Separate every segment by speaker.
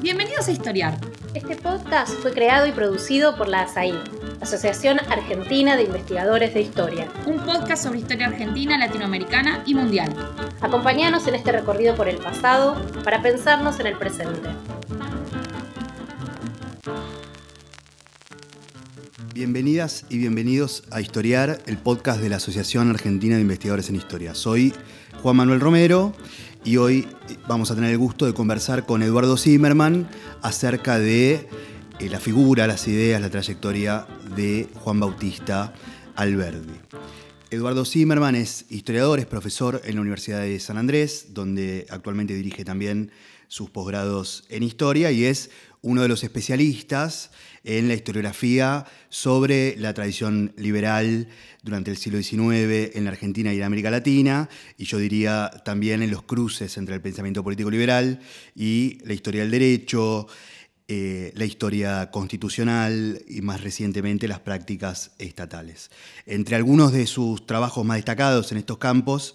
Speaker 1: Bienvenidos a Historiar.
Speaker 2: Este podcast fue creado y producido por la ASAI, Asociación Argentina de Investigadores de Historia.
Speaker 1: Un podcast sobre historia argentina, latinoamericana y mundial.
Speaker 2: Acompáñanos en este recorrido por el pasado para pensarnos en el presente.
Speaker 3: Bienvenidas y bienvenidos a Historiar, el podcast de la Asociación Argentina de Investigadores en Historia. Soy Juan Manuel Romero y hoy vamos a tener el gusto de conversar con Eduardo Zimmerman acerca de eh, la figura, las ideas, la trayectoria de Juan Bautista Alberdi. Eduardo Zimmerman es historiador, es profesor en la Universidad de San Andrés, donde actualmente dirige también sus posgrados en historia y es uno de los especialistas en la historiografía sobre la tradición liberal durante el siglo XIX en la Argentina y en América Latina, y yo diría también en los cruces entre el pensamiento político liberal y la historia del derecho, eh, la historia constitucional y más recientemente las prácticas estatales. Entre algunos de sus trabajos más destacados en estos campos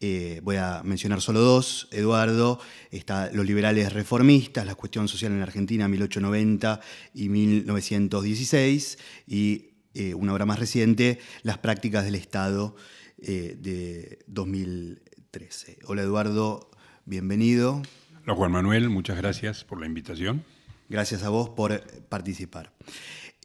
Speaker 3: eh, voy a mencionar solo dos, Eduardo, está Los liberales reformistas, la cuestión social en la Argentina, 1890 y 1916, y eh, una obra más reciente, Las prácticas del Estado eh, de 2013. Hola Eduardo, bienvenido.
Speaker 4: Hola Juan Manuel, muchas gracias por la invitación.
Speaker 3: Gracias a vos por participar.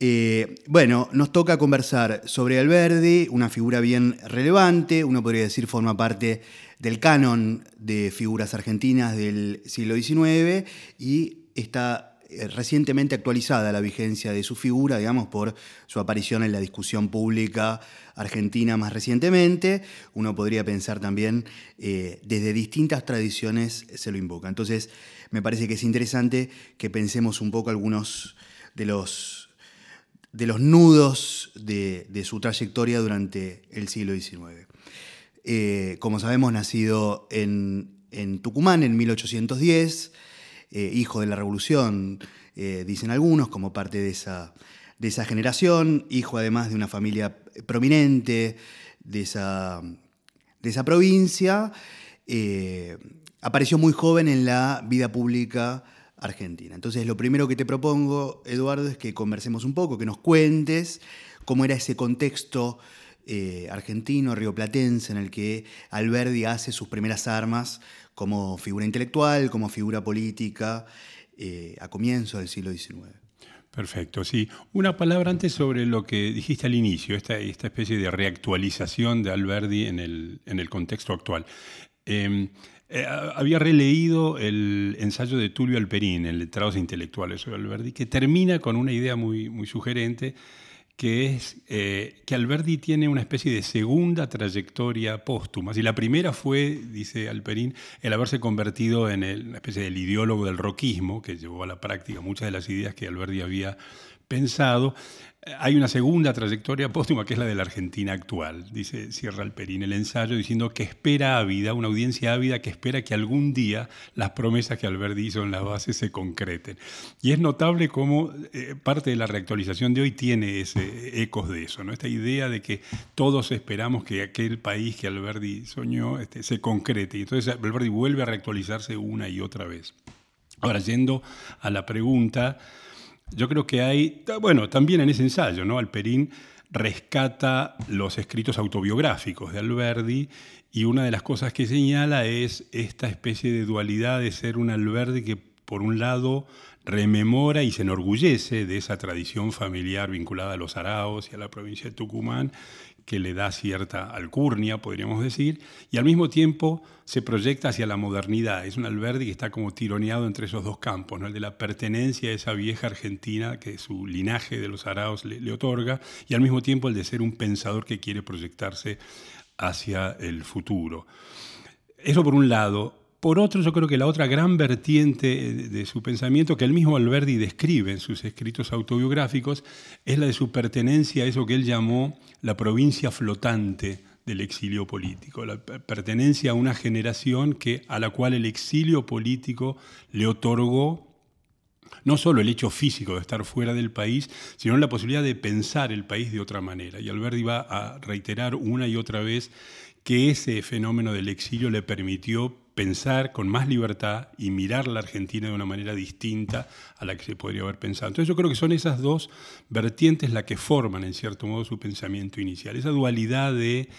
Speaker 3: Eh, bueno, nos toca conversar sobre Alberdi, una figura bien relevante, uno podría decir forma parte del canon de figuras argentinas del siglo XIX y está eh, recientemente actualizada la vigencia de su figura, digamos, por su aparición en la discusión pública argentina más recientemente. Uno podría pensar también eh, desde distintas tradiciones se lo invoca. Entonces, me parece que es interesante que pensemos un poco algunos de los de los nudos de, su trayectoria durante el siglo XIX. Eh, como sabemos, nacido en, Tucumán en 1810, eh, hijo de la Revolución, eh, dicen algunos, como parte de esa, de esa generación, hijo además de una familia prominente de esa, de esa provincia, apareció muy joven en la vida pública Argentina. Entonces, lo primero que te propongo, Eduardo, es que conversemos un poco, que nos cuentes cómo era ese contexto eh, argentino, rioplatense, en el que Alberdi hace sus primeras armas como figura intelectual, como figura política, eh, a comienzos del siglo XIX.
Speaker 4: Perfecto, sí. Una palabra antes sobre lo que dijiste al inicio, esta, especie de reactualización de Alberdi en el, en el contexto actual. Em, eh, había releído el ensayo de Tulio Alperín en Letrados Intelectuales sobre Alberdi, que termina con una idea muy, muy sugerente, que es eh, que Alberdi tiene una especie de segunda trayectoria póstuma. Y la primera fue, dice Alperín, el haberse convertido en una especie del ideólogo del roquismo, que llevó a la práctica muchas de las ideas que Alberdi había pensado. Hay una segunda trayectoria póstuma que es la de la Argentina actual, dice Sierra Alperín el ensayo, diciendo que espera ávida, una audiencia ávida que espera que algún día las promesas que Alberti hizo en la base se concreten. Y es notable cómo eh, parte de la reactualización de hoy tiene ese, ecos de eso, ¿no? esta idea de que todos esperamos que aquel país que Alberti soñó este, se concrete. Y entonces Alberti vuelve a reactualizarse una y otra vez. Ahora, yendo a la pregunta, yo creo que hay, bueno, también en ese ensayo, ¿no? Alperín rescata los escritos autobiográficos de Alberdi y una de las cosas que señala es esta especie de dualidad de ser un Alberdi que por un lado rememora y se enorgullece de esa tradición familiar vinculada a los araos y a la provincia de Tucumán que le da cierta alcurnia, podríamos decir, y al mismo tiempo se proyecta hacia la modernidad. Es un Alberdi que está como tironeado entre esos dos campos, el de la pertenencia a esa vieja Argentina que su linaje de los araos le otorga, y al mismo tiempo el de ser un pensador que quiere proyectarse hacia el futuro. Eso por un lado. Por otro, yo creo que la otra gran vertiente de su pensamiento, que el mismo Alberdi describe en sus escritos autobiográficos, es la de su pertenencia a eso que él llamó la provincia flotante del exilio político, la pertenencia a una generación que, a la cual el exilio político le otorgó no solo el hecho físico de estar fuera del país, sino la posibilidad de pensar el país de otra manera. Y Alberdi va a reiterar una y otra vez que ese fenómeno del exilio le permitió pensar con más libertad y mirar la Argentina de una manera distinta a la que se podría haber pensado. Entonces yo creo que son esas dos vertientes las que forman en cierto modo su pensamiento inicial, esa dualidad de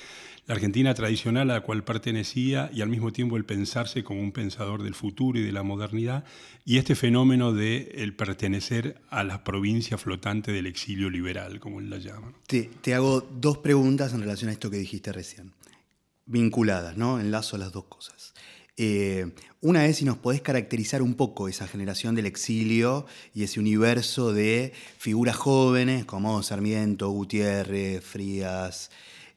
Speaker 4: la Argentina tradicional a la cual pertenecía y al mismo tiempo el pensarse como un pensador del futuro y de la modernidad, y este fenómeno de el pertenecer a la provincia flotante del exilio liberal, como él la llama.
Speaker 3: Te, te hago dos preguntas en relación a esto que dijiste recién, vinculadas, ¿no? Enlazo las dos cosas. Eh, una es si nos podés caracterizar un poco esa generación del exilio y ese universo de figuras jóvenes como Sarmiento, Gutiérrez, Frías,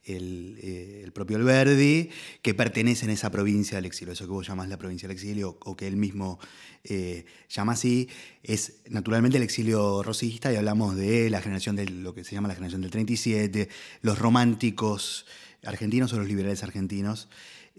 Speaker 3: el, eh, el, propio Alberdi, que pertenecen a esa provincia del exilio. Eso que vos llamás la provincia del exilio o que él mismo eh, llama así, es naturalmente el exilio rosista y hablamos de la generación de lo que se llama la generación del 37, los románticos argentinos o los liberales argentinos.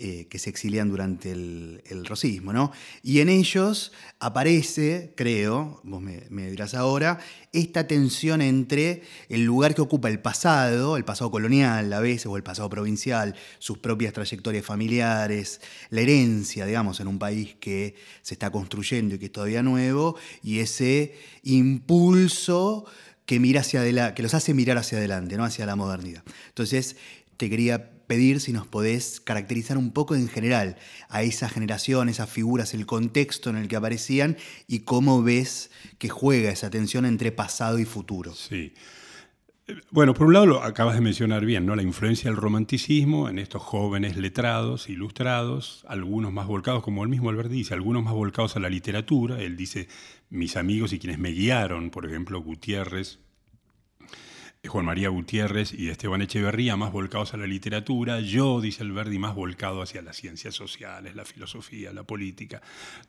Speaker 3: Eh, que se exilian durante el, el, rosismo, ¿no? Y en ellos aparece, creo, vos me, dirás ahora, esta tensión entre el lugar que ocupa el pasado, el pasado colonial a veces, o el pasado provincial, sus propias trayectorias familiares, la herencia, digamos, en un país que se está construyendo y que es todavía nuevo, y ese impulso que, mira hacia que los hace mirar hacia adelante, ¿no? hacia la modernidad. Entonces, te quería pedir si nos podés caracterizar un poco en general a esa generación, esas figuras, el contexto en el que aparecían y cómo ves que juega esa tensión entre pasado y futuro.
Speaker 4: Sí. Bueno, por un lado lo acabas de mencionar bien, ¿no? La influencia del romanticismo en estos jóvenes letrados, ilustrados, algunos más volcados, como él mismo Albert dice, algunos más volcados a la literatura. Él dice, mis amigos y quienes me guiaron, por ejemplo, Gutiérrez, Juan María Gutiérrez y Esteban Echeverría más volcados a la literatura, yo, dice Alberdi, más volcado hacia las ciencias sociales, la filosofía, la política.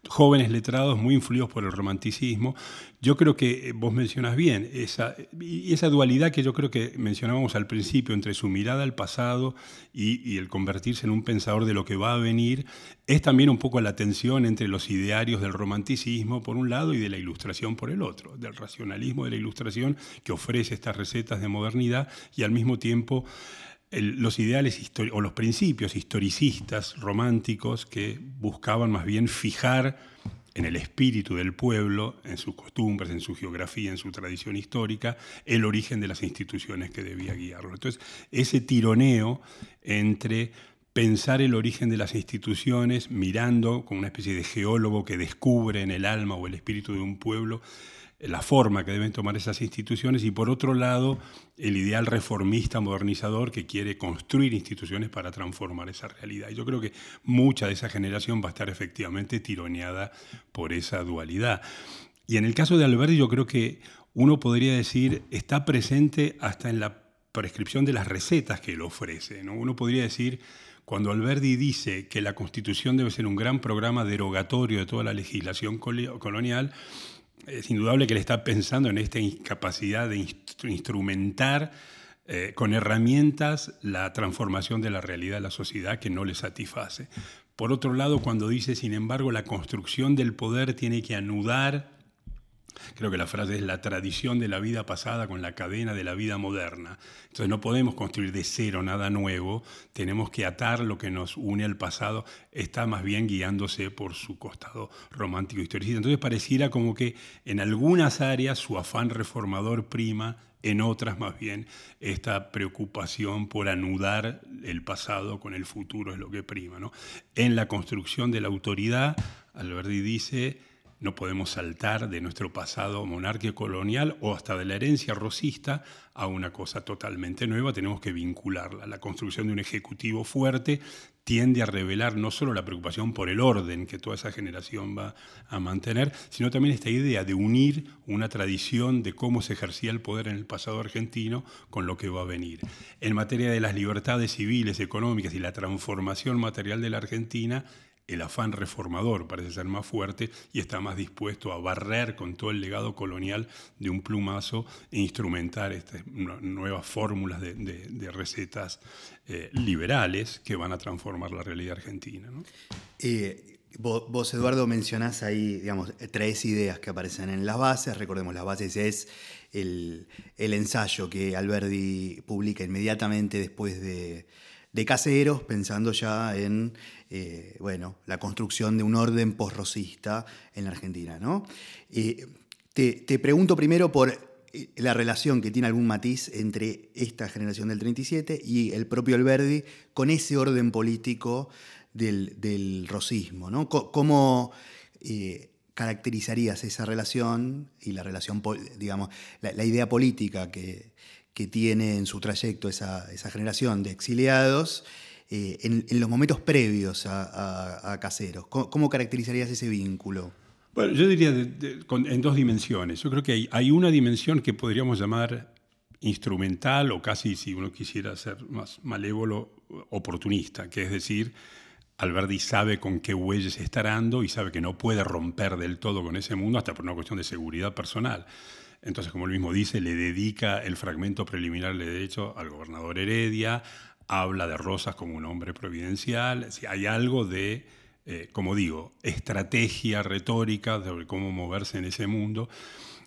Speaker 4: Jóvenes letrados muy influidos por el romanticismo. Yo creo que eh, vos mencionas bien esa dualidad que yo creo que mencionábamos al principio entre su mirada al pasado y, y el convertirse en un pensador de lo que va a venir, es también un poco la tensión entre los idearios del romanticismo por un lado y de la ilustración por el otro, del racionalismo de la ilustración que ofrece estas recetas de modernidad y al mismo tiempo los ideales o los principios historicistas románticos que buscaban más bien fijar en el espíritu del pueblo, en sus costumbres, en su geografía, en su tradición histórica, el origen de las instituciones que debía guiarlo. Entonces, ese tironeo entre pensar el origen de las instituciones mirando como una especie de geólogo que descubre en el alma o el espíritu de un pueblo la forma que deben tomar esas instituciones y por otro lado el ideal reformista modernizador que quiere construir instituciones para transformar esa realidad. Y yo creo que mucha de esa generación va a estar efectivamente tironeada por esa dualidad. Y en el caso de Alberti yo creo que uno podría decir está presente hasta en la prescripción de las recetas que él ofrece. ¿no? Uno podría decir cuando Alberti dice que la Constitución debe ser un gran programa derogatorio de toda la legislación colonial, es indudable que él está pensando en esta incapacidad de instrumentar eh, con herramientas la transformación de la realidad de la sociedad que no le satisface. Por otro lado, cuando dice, sin embargo, la construcción del poder tiene que anudar Creo que la frase es la tradición de la vida pasada con la cadena de la vida moderna. Entonces no podemos construir de cero nada nuevo, tenemos que atar lo que nos une al pasado, está más bien guiándose por su costado romántico historicista. Entonces pareciera como que en algunas áreas su afán reformador prima, en otras más bien esta preocupación por anudar el pasado con el futuro es lo que prima. ¿no? En la construcción de la autoridad, Alberti dice, no podemos saltar de nuestro pasado monárquico colonial o hasta de la herencia rosista a una cosa totalmente nueva, tenemos que vincularla. La construcción de un ejecutivo fuerte tiende a revelar no solo la preocupación por el orden que toda esa generación va a mantener, sino también esta idea de unir una tradición de cómo se ejercía el poder en el pasado argentino con lo que va a venir. En materia de las libertades civiles, económicas y la transformación material de la Argentina, el afán reformador parece ser más fuerte y está más dispuesto a barrer con todo el legado colonial de un plumazo e instrumentar estas nuevas fórmulas de, recetas eh, liberales que van a transformar la realidad argentina.
Speaker 3: Eh, vos, Eduardo, mencionás ahí, digamos, tres ideas que aparecen en las bases. Recordemos, las bases es el, el ensayo que Alberdi publica inmediatamente después de de caseros, pensando ya en eh, bueno, la construcción de un orden posrosista en la Argentina. ¿no? Eh, te, pregunto primero por eh, la relación que tiene algún matiz entre esta generación del 37 y el propio Alberdi con ese orden político del, rosismo. ¿no? ¿Cómo caracterizarías esa relación y la relación, digamos, la, idea política que, tiene en su trayecto esa, esa generación de exiliados eh, en, los momentos previos a, Caseros? ¿Cómo, caracterizarías ese vínculo?
Speaker 4: Bueno, yo diría en dos dimensiones. Yo creo que hay, una dimensión que podríamos llamar instrumental o casi, si uno quisiera ser más malévolo, oportunista, que es decir, Alberti sabe con qué huellas está arando y sabe que no puede romper del todo con ese mundo hasta por una cuestión de seguridad personal. Entonces, como él mismo dice, le dedica el fragmento preliminar de derecho al gobernador Heredia, habla de Rosas como un hombre providencial, hay algo de, eh, como digo, estrategia retórica sobre cómo moverse en ese mundo.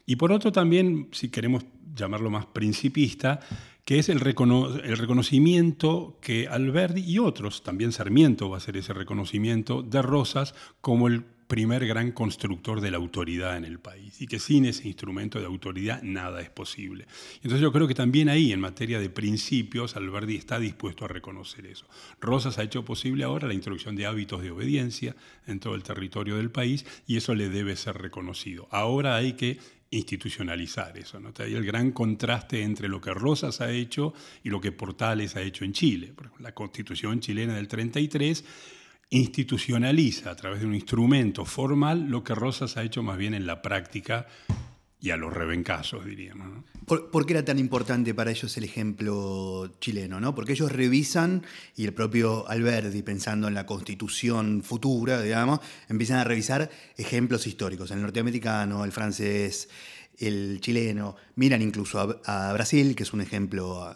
Speaker 4: Y por otro también, si queremos llamarlo más principista, que es el, el, reconocimiento que Alberti y otros, también Sarmiento va a hacer ese reconocimiento de Rosas como el primer gran constructor de la autoridad en el país y que sin ese instrumento de autoridad nada es posible. Entonces yo creo que también ahí, en materia de principios, Alberti está dispuesto a reconocer eso. Rosas ha hecho posible ahora la introducción de hábitos de obediencia en todo el territorio del país y eso le debe ser reconocido. Ahora hay que institucionalizar eso. ¿no? Hay el gran contraste entre lo que Rosas ha hecho y lo que Portales ha hecho en Chile. la constitución chilena del 33 institucionaliza a través de un instrumento formal lo que Rosas ha hecho más bien en la práctica y a los rebencazos, diríamos.
Speaker 3: ¿Por, qué era tan importante para ellos el ejemplo chileno? ¿no? Porque ellos revisan, y el propio Alberti, pensando en la constitución futura, digamos, empiezan a revisar ejemplos históricos, el norteamericano, el francés, el chileno, miran incluso a Brasil, que es un ejemplo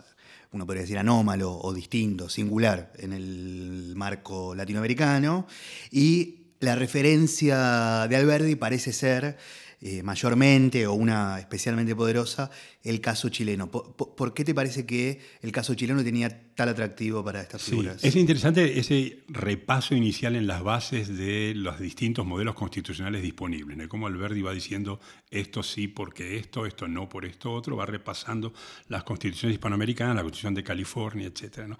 Speaker 3: uno podría decir anómalo o distinto, singular en el marco latinoamericano, y la referencia de Alberdi parece ser eh, mayormente o una especialmente poderosa el caso chileno. ¿Por, qué te parece que el caso chileno tenía tal atractivo para estas figuras?
Speaker 4: es interesante ese repaso inicial en las bases de los distintos modelos constitucionales disponibles, ¿no? Como Alberti va diciendo esto sí porque esto, esto no por esto otro, va repasando las constituciones hispanoamericanas, la constitución de California, etc. ¿no?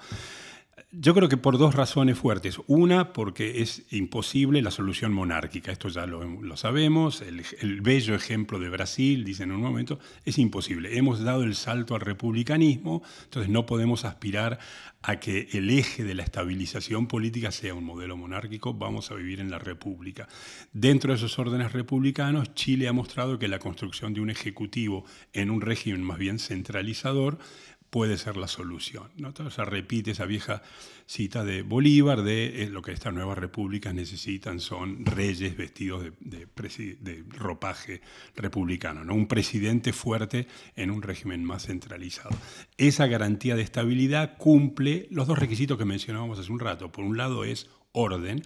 Speaker 4: Yo creo que por dos razones fuertes. Una, porque es imposible la solución monárquica, esto ya lo, sabemos, el, bello ejemplo de Brasil, dicen en un momento, es imposible. Hemos dado el salto al republicanismo, entonces no podemos aspirar a que el eje de la estabilización política sea un modelo monárquico, vamos a vivir en la república. Dentro de esos órdenes republicanos, Chile ha mostrado que la construcción de un ejecutivo en un régimen más bien centralizador puede ser la solución. ¿no? O sea, repite esa vieja cita de Bolívar de eh, lo que estas nuevas repúblicas necesitan son reyes vestidos de, ropaje republicano, ¿no? un presidente fuerte en un régimen más centralizado. Esa garantía de estabilidad cumple los dos requisitos que mencionábamos hace un rato. Por un lado es orden,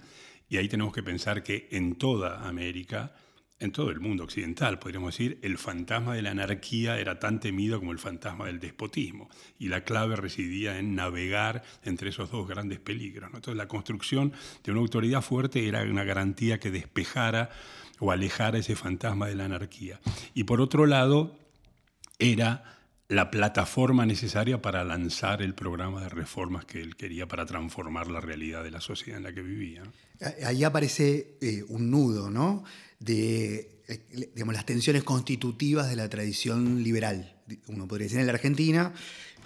Speaker 4: y ahí tenemos que pensar que en toda América en todo el mundo occidental, podríamos decir, el fantasma de la anarquía era tan temido como el fantasma del despotismo, y la clave residía en navegar entre esos dos grandes peligros. Entonces la construcción de una autoridad fuerte era una garantía que despejara o alejara ese fantasma de la anarquía. Y por otro lado, era la plataforma necesaria para lanzar el programa de reformas que él quería para transformar la realidad de la sociedad en la que vivía.
Speaker 3: Ahí aparece eh, un nudo, ¿no? De eh, digamos, las tensiones constitutivas de la tradición liberal. Uno podría decir en la Argentina,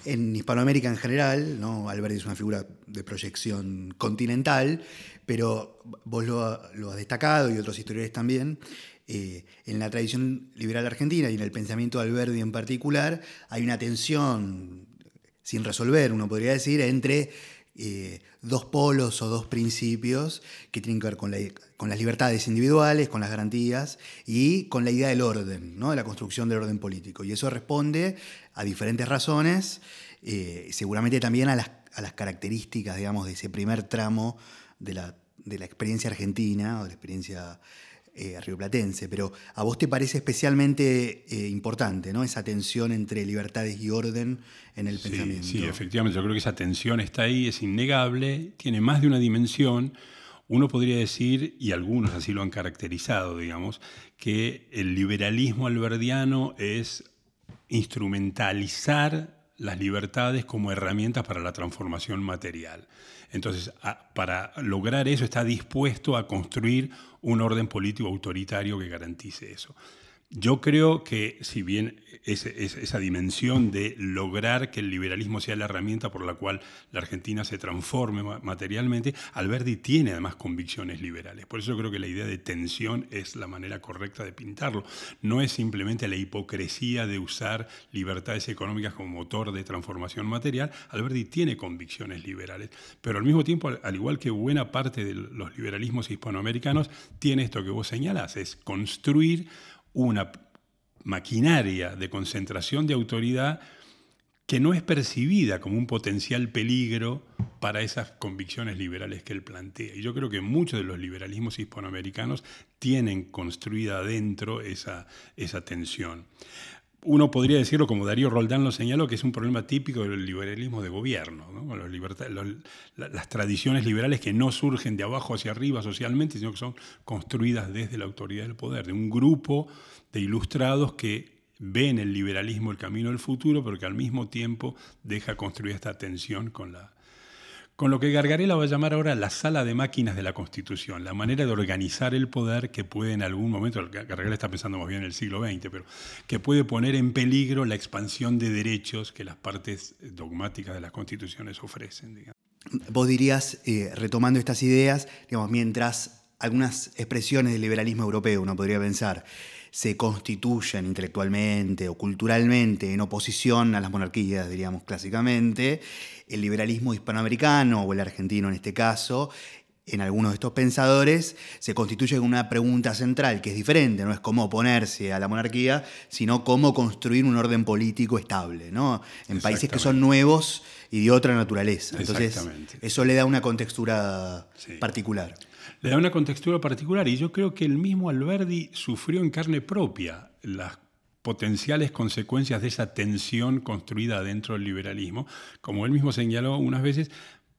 Speaker 3: en Hispanoamérica en general, ¿no? Alberti es una figura de proyección continental, pero vos lo, has destacado y otros historiadores también. Eh, en la tradición liberal argentina y en el pensamiento de Alberti en particular, hay una tensión sin resolver, uno podría decir, entre eh, dos polos o dos principios que tienen que ver con, las libertades individuales, con las garantías y con la idea del orden, ¿no? de la construcción del orden político. Y eso responde a diferentes razones, eh, seguramente también a las, características, digamos, de ese primer tramo de la, experiencia argentina o de la experiencia eh, rioplatense, pero a vos te parece especialmente eh, importante ¿no? esa tensión entre libertades y orden en el pensamiento.
Speaker 4: Sí, efectivamente, yo creo que esa tensión está ahí, es innegable, tiene más de una dimensión. Uno podría decir, y algunos así lo han caracterizado, digamos, que el liberalismo alberdiano es instrumentalizar las libertades como herramientas para la transformación material. Entonces, para lograr eso está dispuesto a construir un orden político autoritario que garantice eso. Yo creo que si bien esa dimensión de lograr que el liberalismo sea la herramienta por la cual la Argentina se transforme materialmente, Alberti tiene además convicciones liberales. Por eso creo que la idea de tensión es la manera correcta de pintarlo. No es simplemente la hipocresía de usar libertades económicas como motor de transformación material. Alberti tiene convicciones liberales, pero al mismo tiempo, al igual que buena parte de los liberalismos hispanoamericanos, tiene esto que vos señalás, es construir una maquinaria de concentración de autoridad que no es percibida como un potencial peligro para esas convicciones liberales que él plantea. Y yo creo que muchos de los liberalismos hispanoamericanos tienen construida adentro esa, esa tensión uno podría decirlo como Darío Roldán lo señaló, que es un problema típico del liberalismo de gobierno, las tradiciones liberales que no surgen de abajo hacia arriba socialmente, sino que son construidas desde la autoridad del poder, de un grupo de ilustrados que ven el liberalismo el camino del futuro, pero que al mismo tiempo deja construir esta tensión con la, con lo que Gargarella va a llamar ahora la sala de máquinas de la Constitución, la manera de organizar el poder que puede en algún momento, Gargarella está pensando más bien en el siglo XX, pero que puede poner en peligro la expansión de derechos que las partes dogmáticas de las constituciones ofrecen.
Speaker 3: Vos dirías, eh, retomando estas ideas, digamos, mientras algunas expresiones del liberalismo europeo, uno podría pensar, se constituyen intelectualmente o culturalmente en oposición a las monarquías, diríamos clásicamente, el liberalismo hispanoamericano o el argentino en este caso, en algunos de estos pensadores, se constituye en una pregunta central que es diferente, no es cómo oponerse a la monarquía, sino cómo construir un orden político estable, ¿no? En países que son nuevos y de otra naturaleza. Entonces, eso le da una contextura particular
Speaker 4: le da una contextura particular y yo creo que el mismo Alberdi sufrió en carne propia las potenciales consecuencias de esa tensión construida dentro del liberalismo. Como él mismo señaló unas veces,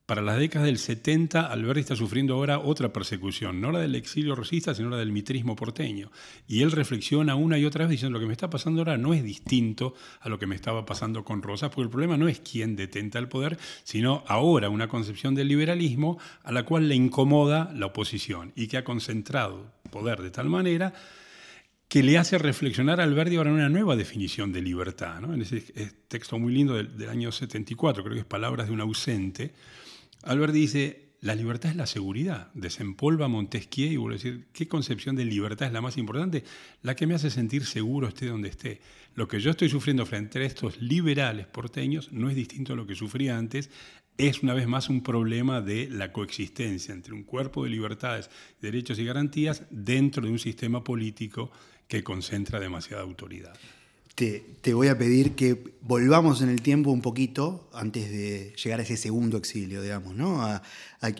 Speaker 4: para las décadas del 70, Alberti está sufriendo ahora otra persecución, no la del exilio rosista, sino la del mitrismo porteño. Y él reflexiona una y otra vez diciendo, lo que me está pasando ahora no es distinto a lo que me estaba pasando con Rosas, porque el problema no es quién detenta el poder, sino ahora una concepción del liberalismo a la cual le incomoda la oposición y que ha concentrado poder de tal manera que le hace reflexionar a Alberti ahora en una nueva definición de libertad. En ese texto muy lindo del, del año 74, creo que es Palabras de un ausente, Albert dice, la libertad es la seguridad. Desempolva Montesquieu y vuelve a decir, ¿qué concepción de libertad es la más importante? La que me hace sentir seguro esté donde esté. Lo que yo estoy sufriendo frente a estos liberales porteños no es distinto a lo que sufría antes. Es una vez más un problema de la coexistencia entre un cuerpo de libertades, derechos y garantías dentro de un sistema político que concentra demasiada autoridad
Speaker 3: te, voy a pedir que volvamos en el tiempo un poquito antes de llegar a ese segundo exilio, digamos, ¿no?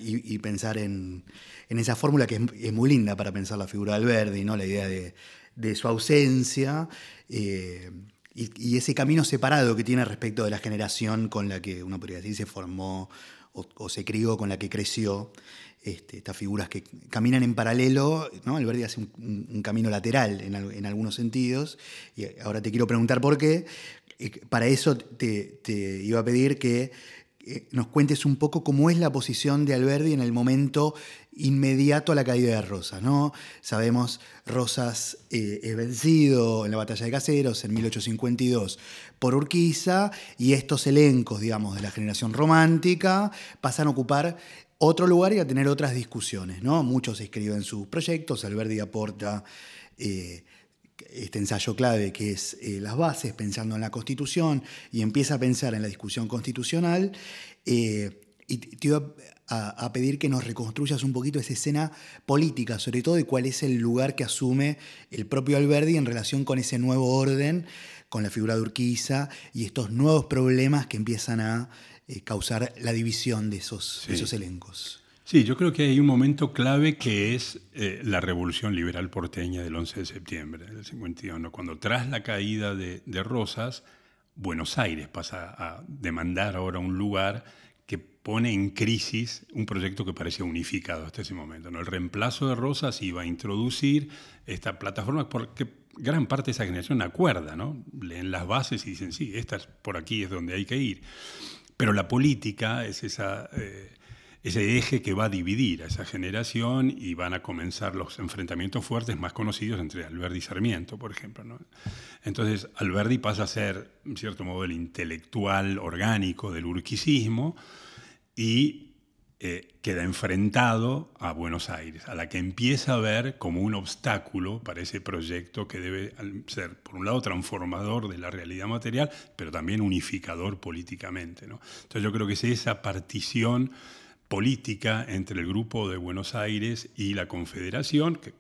Speaker 3: y, pensar en, esa fórmula que es, muy linda para pensar la figura de Alberti, ¿no? La idea de, su ausencia eh, y, ese camino separado que tiene respecto de la generación con la que uno podría decir se formó o se crió, con la que creció. Este, estas figuras que caminan en paralelo, ¿no? Alberti hace un, camino lateral en, algunos sentidos, y ahora te quiero preguntar por qué. Para eso te, iba a pedir que eh, nos cuentes un poco cómo es la posición de Alberti en el momento inmediato a la caída de Rosas. ¿no? Sabemos, Rosas eh, es vencido en la batalla de Caseros en 1852 por Urquiza y estos elencos, digamos, de la generación romántica pasan a ocupar otro lugar y a tener otras discusiones. ¿no? Muchos escriben sus proyectos, Alberti aporta eh, este ensayo clave que es eh, las bases, pensando en la Constitución, y empieza a pensar en la discusión constitucional. Eh, y te iba a, pedir que nos reconstruyas un poquito esa escena política, sobre todo de cuál es el lugar que asume el propio Alberti en relación con ese nuevo orden, con la figura de Urquiza y estos nuevos problemas que empiezan a eh, causar la división de esos, esos elencos.
Speaker 4: Sí, yo creo que hay un momento clave que es eh, la revolución liberal porteña del 11 de septiembre del 51, cuando tras la caída de, Rosas, Buenos Aires pasa a demandar ahora un lugar que pone en crisis un proyecto que parecía unificado hasta ese momento. ¿no? El reemplazo de Rosas iba a introducir esta plataforma porque gran parte de esa generación acuerda, ¿no? leen las bases y dicen, sí, esta es, por aquí es donde hay que ir. Pero la política es esa... Eh, ese eje que va a dividir a esa generación y van a comenzar los enfrentamientos fuertes más conocidos entre Alberdi y Sarmiento, por ejemplo. Entonces, Alberdi pasa a ser, en cierto modo, el intelectual orgánico del urquicismo y eh, queda enfrentado a Buenos Aires, a la que empieza a ver como un obstáculo para ese proyecto que debe ser, por un lado, transformador de la realidad material, pero también unificador políticamente. Entonces yo creo que es esa partición política entre el Grupo de Buenos Aires y la Confederación, que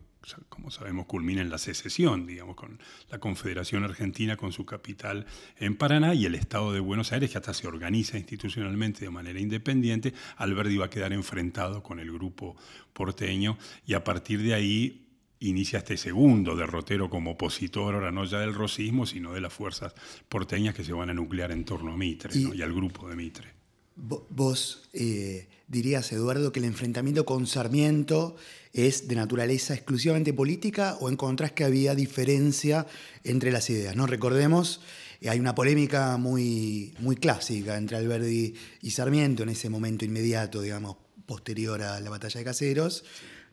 Speaker 4: como sabemos culmina en la secesión, digamos, con la Confederación Argentina con su capital en Paraná y el Estado de Buenos Aires, que hasta se organiza institucionalmente de manera independiente, Alberti va a quedar enfrentado con el grupo porteño y a partir de ahí inicia este segundo derrotero como opositor, ahora no ya del rosismo, sino de las fuerzas porteñas que se van a nuclear en torno a Mitre y, al grupo de Mitre.
Speaker 3: Vos eh, dirías, Eduardo, que el enfrentamiento con Sarmiento es de naturaleza exclusivamente política o encontrás que había diferencia entre las ideas? ¿no? Recordemos, eh, hay una polémica muy, muy clásica entre Alberdi y Sarmiento en ese momento inmediato, digamos, posterior a la batalla de Caseros,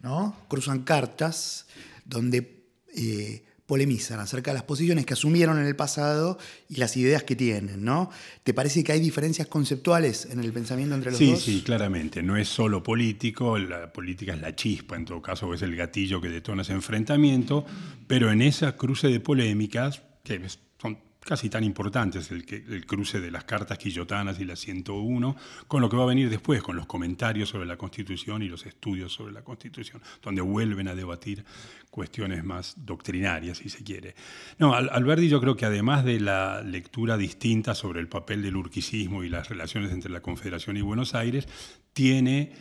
Speaker 3: ¿no? Cruzan cartas donde... Eh, polemizan acerca de las posiciones que asumieron en el pasado y las ideas que tienen, ¿no? ¿Te parece que hay diferencias conceptuales en el pensamiento entre los dos?
Speaker 4: Sí, sí, claramente. No es solo político, la política es la chispa, en todo caso es el gatillo que detona ese enfrentamiento, pero en esa cruce de polémicas, que son casi tan importantes, el, el cruce de las cartas quillotanas y la 101, con lo que va a venir después, con los comentarios sobre la Constitución y los estudios sobre la Constitución, donde vuelven a debatir cuestiones más doctrinarias, si se quiere. No, Alberti yo creo que además de la lectura distinta sobre el papel del urquicismo y las relaciones entre la Confederación y Buenos Aires, tiene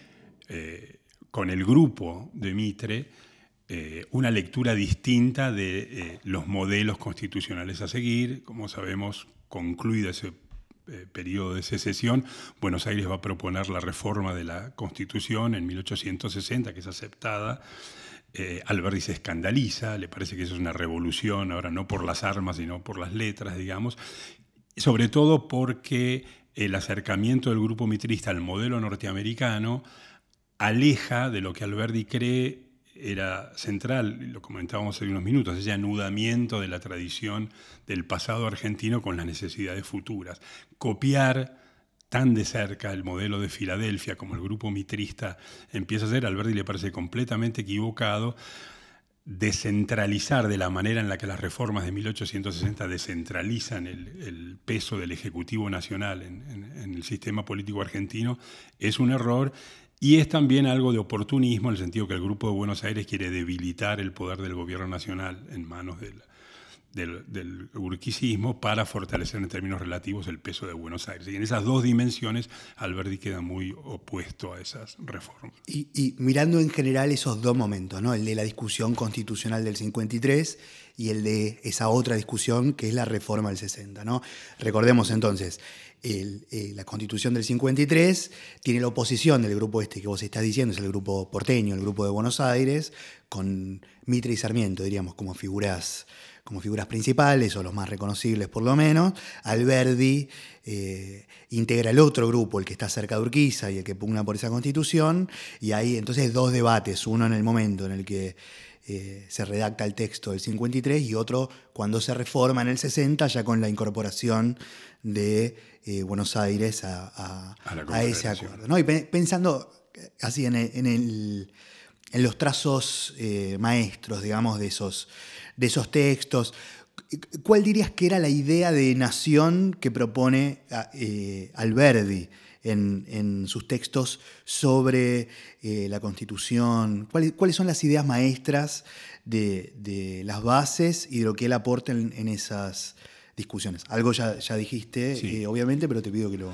Speaker 4: eh, con el grupo de Mitre, eh, una lectura distinta de eh, los modelos constitucionales a seguir. Como sabemos, concluido ese eh, periodo de secesión, Buenos Aires va a proponer la reforma de la Constitución en 1860, que es aceptada. Alberti se escandaliza, le parece que eso es una revolución, ahora no por las armas, sino por las letras, digamos, sobre todo porque el acercamiento del grupo mitrista al modelo norteamericano aleja de lo que Alberti cree era central, lo comentábamos hace unos minutos, ese anudamiento de la tradición del pasado argentino con las necesidades futuras. Copiar tan de cerca el modelo de Filadelfia como el grupo mitrista empieza a ser, Alberti le parece completamente equivocado, descentralizar de la manera en la que las reformas de 1860 descentralizan el, peso del Ejecutivo Nacional en, el sistema político argentino es un error y es también algo de oportunismo en el sentido que el Grupo de Buenos Aires quiere debilitar el poder del gobierno nacional en manos del, del, urquicismo para fortalecer en términos relativos el peso de Buenos Aires. Y en esas dos dimensiones Alberti queda muy opuesto a esas reformas.
Speaker 3: Y, mirando en general esos dos momentos, ¿no? el de la discusión constitucional del 53 y el de esa otra discusión que es la reforma del 60. ¿no? Recordemos entonces, eh, la constitución del 53 tiene la oposición del grupo este que vos estás diciendo, es el grupo porteño, el grupo de Buenos Aires, con Mitre y Sarmiento, diríamos, como figuras, como figuras principales o los más reconocibles por lo menos. Alberdi eh, integra el otro grupo, el que está cerca de Urquiza y el que pugna por esa constitución, y hay entonces dos debates, uno en el momento en el que eh, se redacta el texto del 53 y otro cuando se reforma en el 60 ya con la incorporación de eh, Buenos Aires a, ese acuerdo. ¿no? Y pensando así en, en, los trazos eh, maestros, digamos, de esos, de esos textos, ¿cuál dirías que era la idea de nación que propone eh, Alberdi? En, sus textos sobre la Constitución? ¿Cuáles, son las ideas maestras de, las bases y de lo que él aporta en esas, discusiones. Algo ya, ya dijiste, eh, obviamente, pero te pido que lo...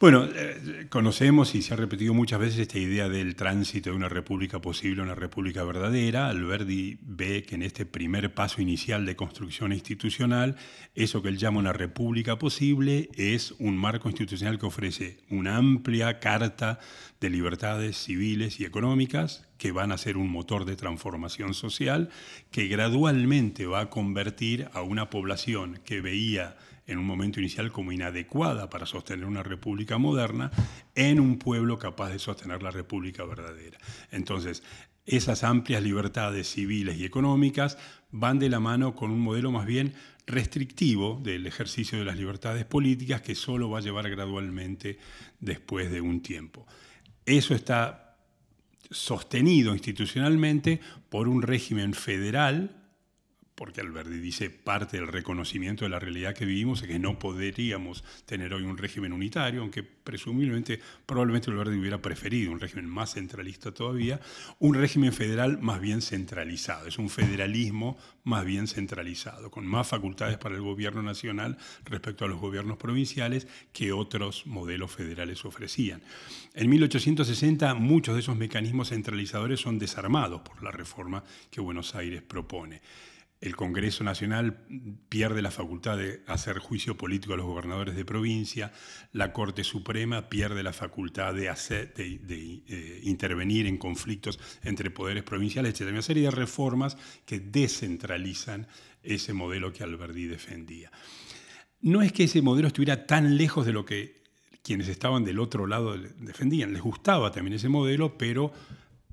Speaker 4: Bueno, eh, conocemos y se ha repetido muchas veces esta idea del tránsito de una república posible a una república verdadera. Alberti ve que en este primer paso inicial de construcción institucional, eso que él llama una república posible es un marco institucional que ofrece una amplia carta de libertades civiles y económicas que van a ser un motor de transformación social que gradualmente va a convertir a una población que veía en un momento inicial como inadecuada para sostener una república moderna, en un pueblo capaz de sostener la república verdadera. Entonces, esas amplias libertades civiles y económicas van de la mano con un modelo más bien restrictivo del ejercicio de las libertades políticas que solo va a llevar gradualmente después de un tiempo. Eso está sostenido institucionalmente por un régimen federal porque Alberti dice parte del reconocimiento de la realidad que vivimos es que no podríamos tener hoy un régimen unitario, aunque presumiblemente, probablemente Alberti hubiera preferido un régimen más centralista todavía, un régimen federal más bien centralizado, es un federalismo más bien centralizado, con más facultades para el gobierno nacional respecto a los gobiernos provinciales que otros modelos federales ofrecían. En 1860 muchos de esos mecanismos centralizadores son desarmados por la reforma que Buenos Aires propone el Congreso Nacional pierde la facultad de hacer juicio político a los gobernadores de provincia, la Corte Suprema pierde la facultad de, eh, intervenir en conflictos entre poderes provinciales, etc. Una serie de reformas que descentralizan ese modelo que Alberti defendía. No es que ese modelo estuviera tan lejos de lo que quienes estaban del otro lado defendían, les gustaba también ese modelo, pero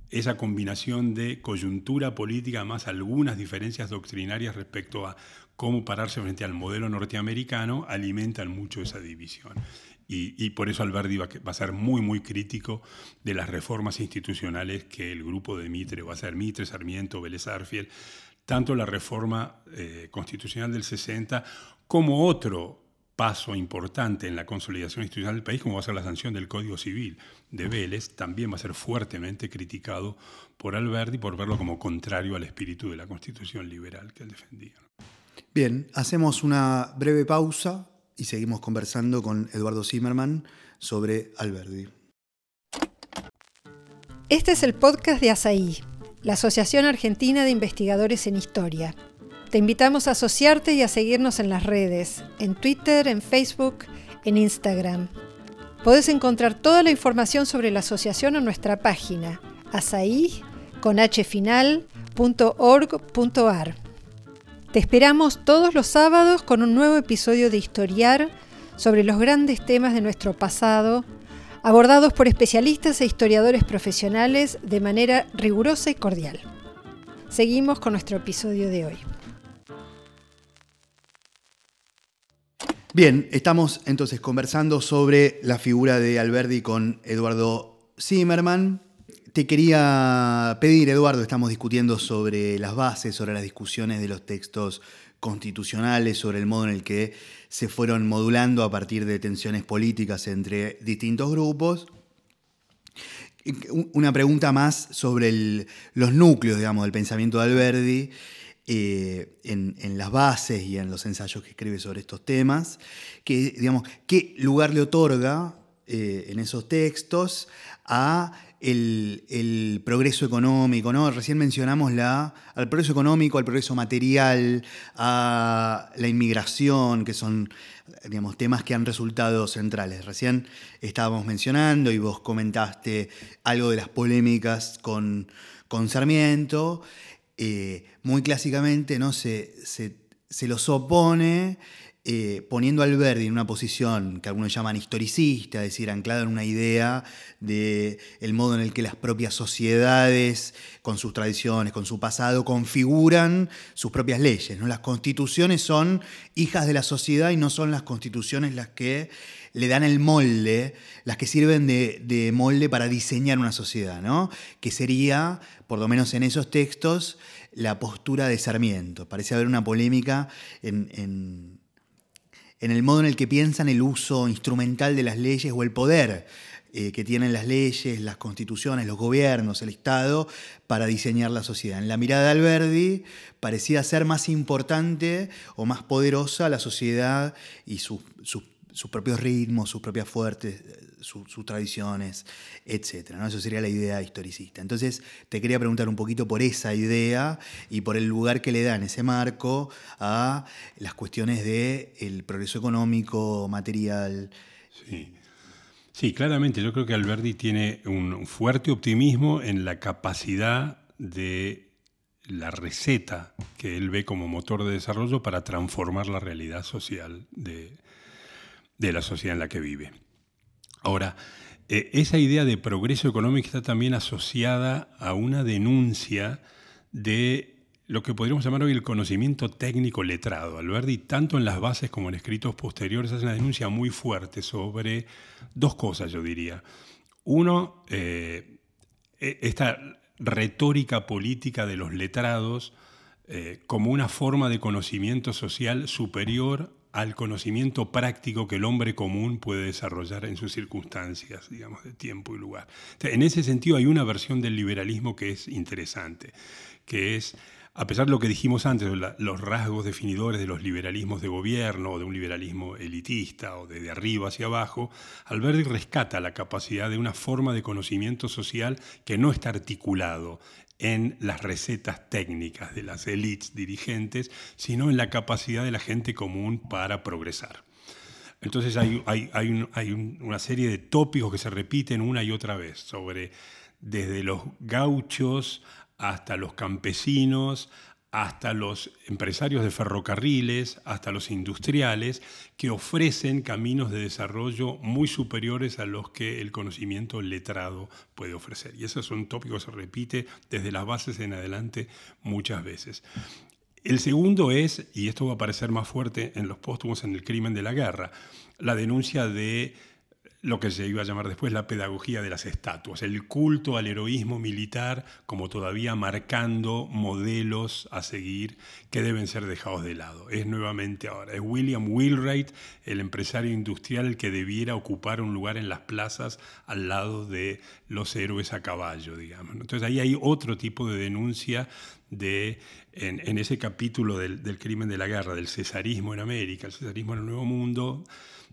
Speaker 4: esa combinación de coyuntura política más algunas diferencias doctrinarias respecto a cómo pararse frente al modelo norteamericano alimentan mucho esa división. Y, por eso Alberti va, a ser muy, muy crítico de las reformas institucionales que el grupo de Mitre va a ser Mitre, Sarmiento, Vélez Arfiel, tanto la reforma eh, constitucional del 60 como otro paso importante en la consolidación institucional del país, como va a ser la sanción del Código Civil de Vélez, también va a ser fuertemente criticado por Alberti por verlo como contrario al espíritu de la Constitución liberal que él defendía.
Speaker 3: Bien, hacemos una breve pausa y seguimos conversando con Eduardo Zimmerman sobre Alberti.
Speaker 5: Este es el podcast de ASAI, la Asociación Argentina de Investigadores en Historia. Te invitamos a asociarte y a seguirnos en las redes, en Twitter, en Facebook, en Instagram. Podés encontrar toda la información sobre la asociación en nuestra página asai.org.ar. Te esperamos todos los sábados con un nuevo episodio de Historiar sobre los grandes temas de nuestro pasado, abordados por especialistas e historiadores profesionales de manera rigurosa y cordial. Seguimos con nuestro episodio de hoy.
Speaker 3: Bien, estamos entonces conversando sobre la figura de Alberti con Eduardo Zimmerman. Te quería pedir, Eduardo, estamos discutiendo sobre las bases, sobre las discusiones de los textos constitucionales, sobre el modo en el que se fueron modulando a partir de tensiones políticas entre distintos grupos. Una pregunta más sobre los núcleos, digamos, del pensamiento de Alberti eh, en, las bases y en los ensayos que escribe sobre estos temas, que, digamos, qué lugar le otorga eh, en esos textos a el, progreso económico, ¿no? Recién mencionamos la, al progreso económico, al progreso material, a la inmigración, que son, digamos, temas que han resultado centrales. Recién estábamos mencionando y vos comentaste algo de las polémicas con, con Sarmiento. Eh, muy clásicamente ¿no? se, se, los opone eh, poniendo a Alberti en una posición que algunos llaman historicista, es decir, anclada en una idea del el modo en el que las propias sociedades, con sus tradiciones, con su pasado, configuran sus propias leyes. ¿no? Las constituciones son hijas de la sociedad y no son las constituciones las que le dan el molde, las que sirven de, molde para diseñar una sociedad, ¿no? Que sería, por lo menos en esos textos, la postura de Sarmiento. Parece haber una polémica en, en, el modo en el que piensan el uso instrumental de las leyes o el poder eh, que tienen las leyes, las constituciones, los gobiernos, el Estado, para diseñar la sociedad. En la mirada de Alberdi parecía ser más importante o más poderosa la sociedad y sus sus propios ritmos, sus propias fuertes, sus tradiciones, etc. ¿no? Eso sería la idea historicista. Entonces, te quería preguntar un poquito por esa idea y por el lugar que le da en ese marco a las cuestiones del el progreso económico, material.
Speaker 4: Sí. Sí, claramente. Yo creo que Alberti tiene un fuerte optimismo en la capacidad de la receta que él ve como motor de desarrollo para transformar la realidad social de, la sociedad en la que vive. Ahora, eh, esa idea de progreso económico está también asociada a una denuncia de lo que podríamos llamar hoy el conocimiento técnico letrado. Alberti, tanto en las bases como en escritos posteriores, hace una denuncia muy fuerte sobre dos cosas, yo diría. Uno, eh, e, esta retórica política de los letrados eh, como una forma de conocimiento social superior al conocimiento práctico que el hombre común puede desarrollar en sus circunstancias, digamos, de tiempo y lugar. en ese sentido hay una versión del liberalismo que es interesante, que es a pesar de lo que dijimos antes, los rasgos definidores de los liberalismos de gobierno o de un liberalismo elitista o de, arriba hacia abajo, Alberti rescata la capacidad de una forma de conocimiento social que no está articulado en las recetas técnicas de las élites dirigentes, sino en la capacidad de la gente común para progresar. Entonces hay, una serie de tópicos que se repiten una y otra vez sobre desde los gauchos hasta los campesinos, hasta los empresarios de ferrocarriles, hasta los industriales, que ofrecen caminos de desarrollo muy superiores a los que el conocimiento letrado puede ofrecer. Y ese es un tópico que se repite desde las bases en adelante muchas veces. El segundo es, y esto va a parecer más fuerte en los póstumos en el crimen de la guerra, la denuncia de lo que se iba a llamar después la pedagogía de las estatuas, el culto al heroísmo militar como todavía marcando modelos a seguir que deben ser dejados de lado. Es nuevamente ahora, es William Wheelwright, el empresario industrial, que debiera ocupar un lugar en las plazas al lado de los héroes a caballo, digamos. Entonces ahí hay otro tipo de denuncia de, en, ese capítulo del, del crimen de la guerra, del cesarismo en América, el cesarismo en el Nuevo Mundo,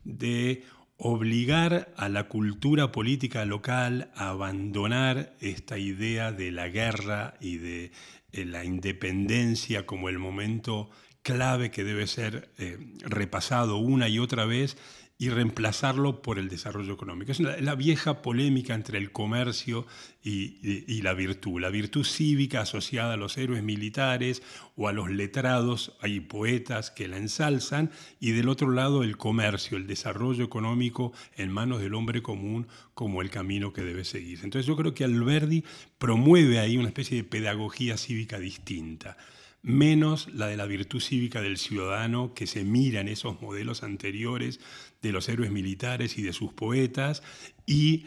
Speaker 4: de obligar a la cultura política local a abandonar esta idea de la guerra y de eh, la independencia como el momento clave que debe ser eh, repasado una y otra vez y reemplazarlo por el desarrollo económico. Es la, vieja polémica entre el comercio y, la virtud. La virtud cívica asociada a los héroes militares o a los letrados, hay poetas que la ensalzan, y del otro lado el comercio, el desarrollo económico en manos del hombre común como el camino que debe seguir. Entonces yo creo que Alberdi promueve ahí una especie de pedagogía cívica distinta menos la de la virtud cívica del ciudadano que se mira en esos modelos anteriores de los héroes militares y de sus poetas, y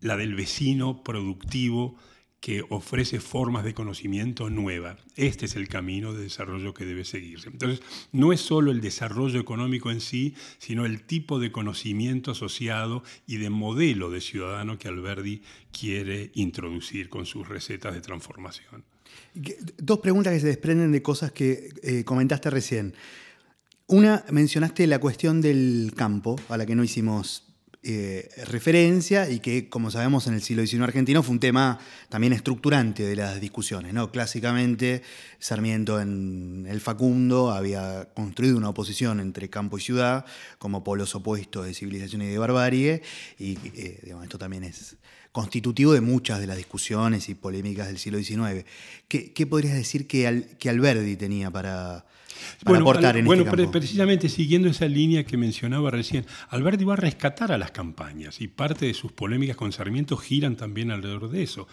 Speaker 4: la del vecino productivo que ofrece formas de conocimiento nuevas. Este es el camino de desarrollo que debe seguirse. Entonces, no es solo el desarrollo económico en sí, sino el tipo de conocimiento asociado y de modelo de ciudadano que Alberdi quiere introducir con sus recetas de transformación.
Speaker 3: Dos preguntas que se desprenden de cosas que eh, comentaste recién. Una, mencionaste la cuestión del campo, a la que no hicimos eh, referencia y que, como sabemos, en el siglo XIX argentino fue un tema también estructurante de las discusiones. ¿no? Clásicamente, Sarmiento en El Facundo había construido una oposición entre campo y ciudad como polos opuestos de civilización y de barbarie, y eh, esto también es constitutivo de muchas de las discusiones y polémicas del siglo XIX. ¿Qué, podrías decir que, que Alberdi tenía para,
Speaker 4: bueno,
Speaker 3: aportar en
Speaker 4: bueno,
Speaker 3: este campo.
Speaker 4: precisamente siguiendo esa línea que mencionaba recién, Alberti va a rescatar a las campañas y parte de sus polémicas con Sarmiento giran también alrededor de eso.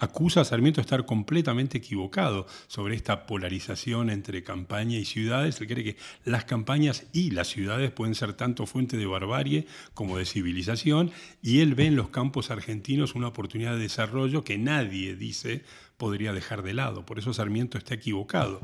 Speaker 4: acusa a Sarmiento de estar completamente equivocado sobre esta polarización entre campaña y ciudades. Él cree que las campañas y las ciudades pueden ser tanto fuente de barbarie como de civilización y él ve en los campos argentinos una oportunidad de desarrollo que nadie dice podría dejar de lado. Por eso Sarmiento está equivocado.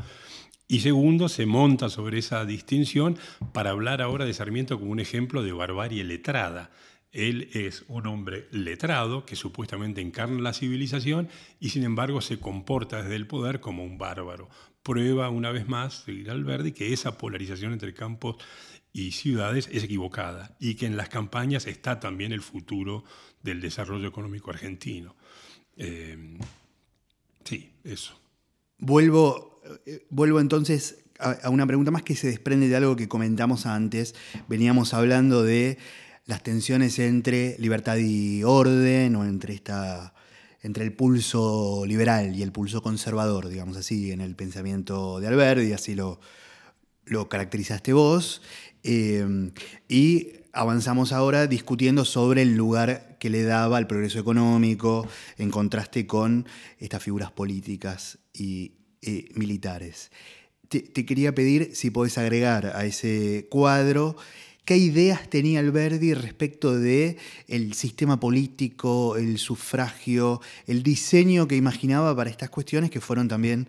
Speaker 4: Y segundo, se monta sobre esa distinción para hablar ahora de Sarmiento como un ejemplo de barbarie letrada. Él es un hombre letrado que supuestamente encarna la civilización y sin embargo se comporta desde el poder como un bárbaro. Prueba una vez más, seguir Alberdi, que esa polarización entre campos y ciudades es equivocada y que en las campañas está también el futuro del desarrollo económico argentino. Eh, sí, eso.
Speaker 3: Vuelvo, vuelvo entonces a, una pregunta más que se desprende de algo que comentamos antes. Veníamos hablando de las tensiones entre libertad y orden o entre esta entre el pulso liberal y el pulso conservador, digamos así, en el pensamiento de Alberti, así lo, lo caracterizaste vos. Eh, y avanzamos ahora discutiendo sobre el lugar que le daba al progreso económico en contraste con estas figuras políticas y militares. Te, quería pedir si podés agregar a ese cuadro qué ideas tenía Alberdi respecto de el sistema político, el sufragio, el diseño que imaginaba para estas cuestiones que fueron también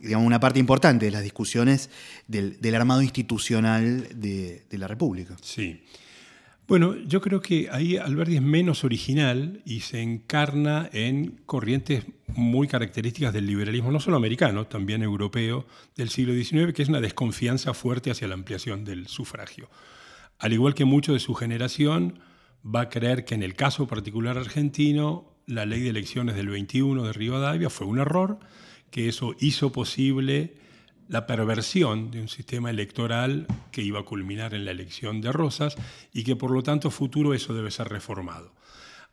Speaker 3: digamos, una parte importante de las discusiones del, armado institucional de, de la República.
Speaker 4: Sí. Bueno, yo creo que ahí Alberti es menos original y se encarna en corrientes muy características del liberalismo, no solo americano, también europeo del siglo XIX, que es una desconfianza fuerte hacia la ampliación del sufragio. Al igual que mucho de su generación, va a creer que en el caso particular argentino, la ley de elecciones del 21 de Rivadavia fue un error, que eso hizo posible la perversión de un sistema electoral que iba a culminar en la elección de Rosas y que por lo tanto futuro eso debe ser reformado.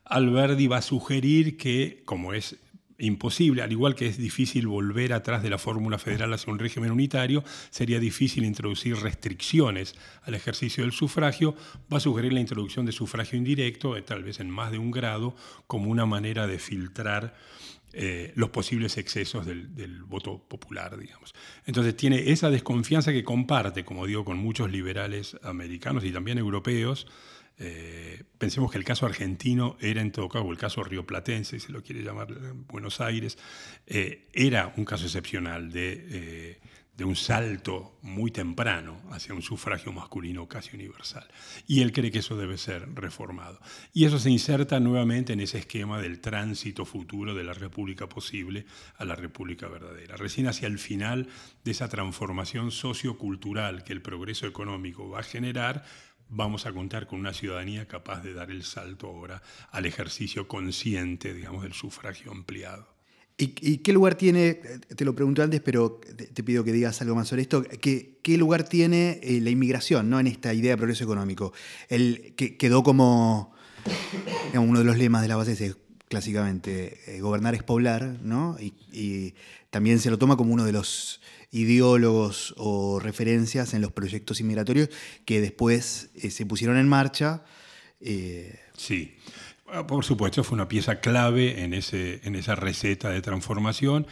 Speaker 4: Alberdi va a sugerir que, como es imposible, al igual que es difícil volver atrás de la fórmula federal hacia un régimen unitario, sería difícil introducir restricciones al ejercicio del sufragio, va a sugerir la introducción de sufragio indirecto, eh, tal vez en más de un grado, como una manera de filtrar eh, los posibles excesos del, voto popular, digamos. Entonces tiene esa desconfianza que comparte, como digo, con muchos liberales americanos y también europeos. Eh, pensemos que el caso argentino era en todo caso, o el caso rioplatense, si se lo quiere llamar Buenos Aires, eh, era un caso excepcional de de un salto muy temprano hacia un sufragio masculino casi universal. Y él cree que eso debe ser reformado. Y eso se inserta nuevamente en ese esquema del tránsito futuro de la república posible a la república verdadera. Recién hacia el final de esa transformación sociocultural que el progreso económico va a generar, vamos a contar con una ciudadanía capaz de dar el salto ahora al ejercicio consciente, digamos, del sufragio ampliado.
Speaker 3: ¿Y, qué lugar tiene, te lo pregunto antes, pero te, pido que digas algo más sobre esto, ¿qué, qué lugar tiene eh, la inmigración ¿no? en esta idea de progreso económico? El, que quedó como uno de los lemas de la base, clásicamente, eh, gobernar es poblar, ¿no? Y, también se lo toma como uno de los ideólogos o referencias en los proyectos inmigratorios que después eh, se pusieron en marcha.
Speaker 4: sí. Ah, por supuesto, fue una pieza clave en, ese, en esa receta de transformación.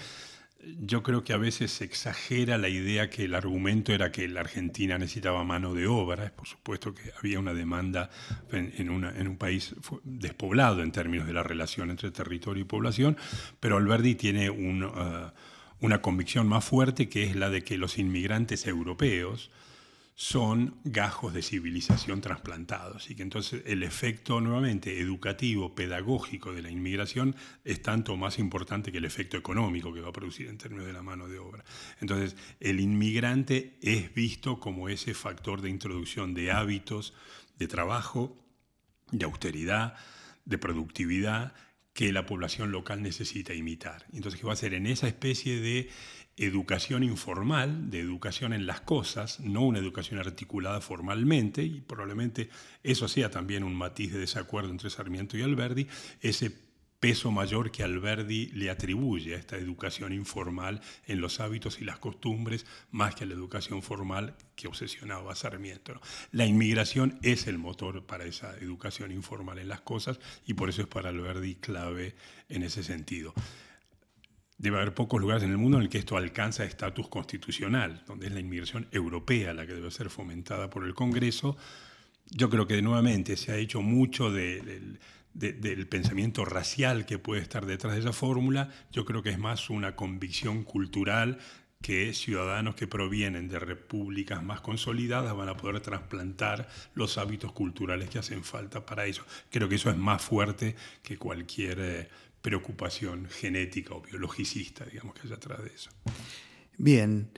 Speaker 4: Yo creo que a veces se exagera la idea que el argumento era que la Argentina necesitaba mano de obra. Por supuesto que había una demanda en, un país despoblado en términos de la relación entre territorio y población, pero Alberti tiene ah, una convicción más fuerte que es la de que los inmigrantes europeos son gajos de civilización trasplantados y que entonces el efecto nuevamente educativo, pedagógico de la inmigración es tanto más importante que el efecto económico que va a producir en términos de la mano de obra. Entonces el inmigrante es visto como ese factor de introducción de hábitos de trabajo, de austeridad, de productividad que la población local necesita imitar. Entonces, ¿qué va a ser en esa especie de educación informal, de educación en las cosas, no una educación articulada formalmente, y probablemente eso sea también un matiz de desacuerdo entre Sarmiento y Alberdi, ese peso mayor que Alberdi le atribuye a esta educación informal en los hábitos y las costumbres, más que a la educación formal que obsesionaba Sarmiento. La inmigración es el motor para esa educación informal en las cosas y por eso es para Alberdi clave en ese sentido debe haber pocos lugares en el mundo en el que esto alcanza estatus constitucional, donde es la inmigración europea la que debe ser fomentada por el Congreso. Yo creo que nuevamente se ha hecho mucho del pensamiento racial que puede estar detrás de esa fórmula. Yo creo que es más una convicción cultural que ciudadanos que provienen de repúblicas más consolidadas van a poder trasplantar los hábitos culturales que hacen falta para eso. Creo que eso es más fuerte que cualquier eh, preocupación genética o biologicista, digamos, que haya atrás de eso.
Speaker 3: Bien,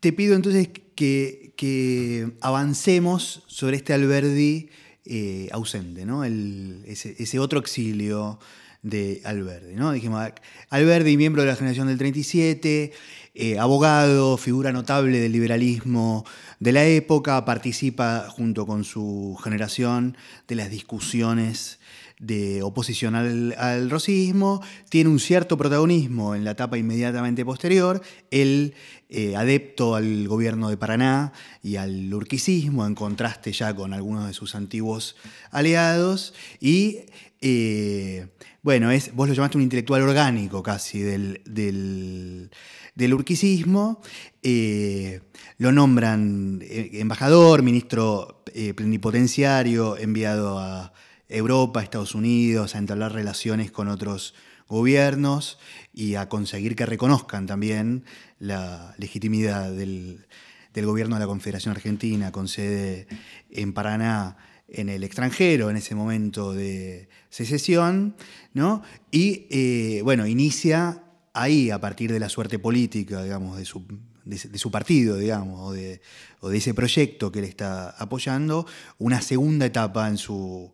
Speaker 3: te pido entonces que, avancemos sobre este Alberdi eh, ausente, ¿no? ese, otro exilio de Alberdi. ¿no? Dijimos, Alberdi, miembro de la generación del 37, eh, abogado, figura notable del liberalismo de la época, participa junto con su generación de las discusiones de oposición al, al rosismo, tiene un cierto protagonismo en la etapa inmediatamente posterior, él eh, adepto al gobierno de Paraná y al urquicismo, en contraste ya con algunos de sus antiguos aliados, y eh, bueno, es, vos lo llamaste un intelectual orgánico casi del, del, urquicismo, eh, lo nombran embajador, ministro plenipotenciario, enviado a Europa, Estados Unidos, a entablar relaciones con otros gobiernos y a conseguir que reconozcan también la legitimidad del, gobierno de la Confederación Argentina con sede en Paraná en el extranjero en ese momento de secesión, ¿no? Y eh, bueno, inicia ahí a partir de la suerte política, digamos, de su, de, su partido, digamos, o de, o de, ese proyecto que él está apoyando, una segunda etapa en su,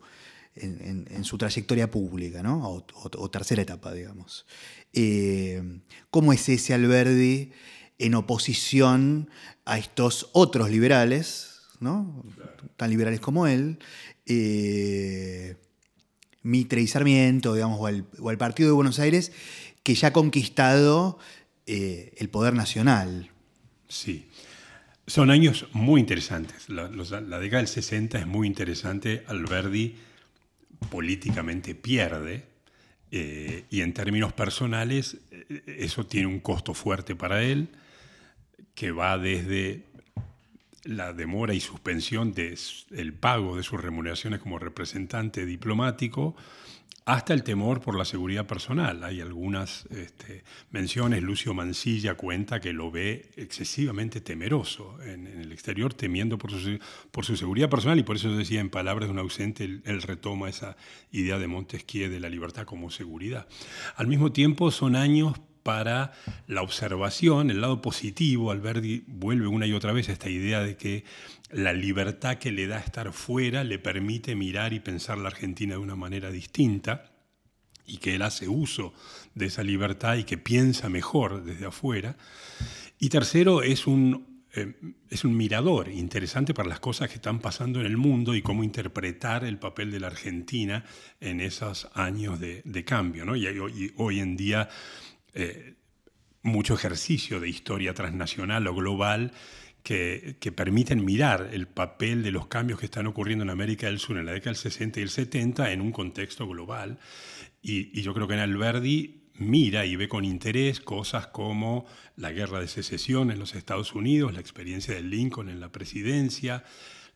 Speaker 3: en, su trayectoria pública, ¿no? o, tercera etapa, digamos. Eh, ¿Cómo es ese Alberdi en oposición a estos otros liberales, ¿no? tan liberales como él? Eh, Mitre y Sarmiento, digamos, o al, Partido de Buenos Aires, que ya ha conquistado eh, el poder nacional.
Speaker 4: Sí. Son años muy interesantes. La, la, década del 60 es muy interesante. Alberdi políticamente pierde eh, y en términos personales eh, eso tiene un costo fuerte para él que va desde la demora y suspensión del pago de sus remuneraciones como representante diplomático hasta el temor por la seguridad personal. Hay algunas este, menciones, Lucio Mancilla cuenta que lo ve excesivamente temeroso en, el exterior, temiendo por su, seguridad personal, y por eso decía en palabras de un ausente, él, retoma esa idea de Montesquieu de la libertad como seguridad. Al mismo tiempo son años para la observación, el lado positivo, Alberti vuelve una y otra vez a esta idea de que la libertad que le da estar fuera le permite mirar y pensar la Argentina de una manera distinta y que él hace uso de esa libertad y que piensa mejor desde afuera. Y tercero, es un, eh, es un mirador interesante para las cosas que están pasando en el mundo y cómo interpretar el papel de la Argentina en esos años de, cambio. ¿no? Y, hoy en día eh, mucho ejercicio de historia transnacional o global que, permiten mirar el papel de los cambios que están ocurriendo en América del Sur en la década del 60 y el 70 en un contexto global. Y, yo creo que en Alberdi mira y ve con interés cosas como la guerra de secesión en los Estados Unidos, la experiencia de Lincoln en la presidencia,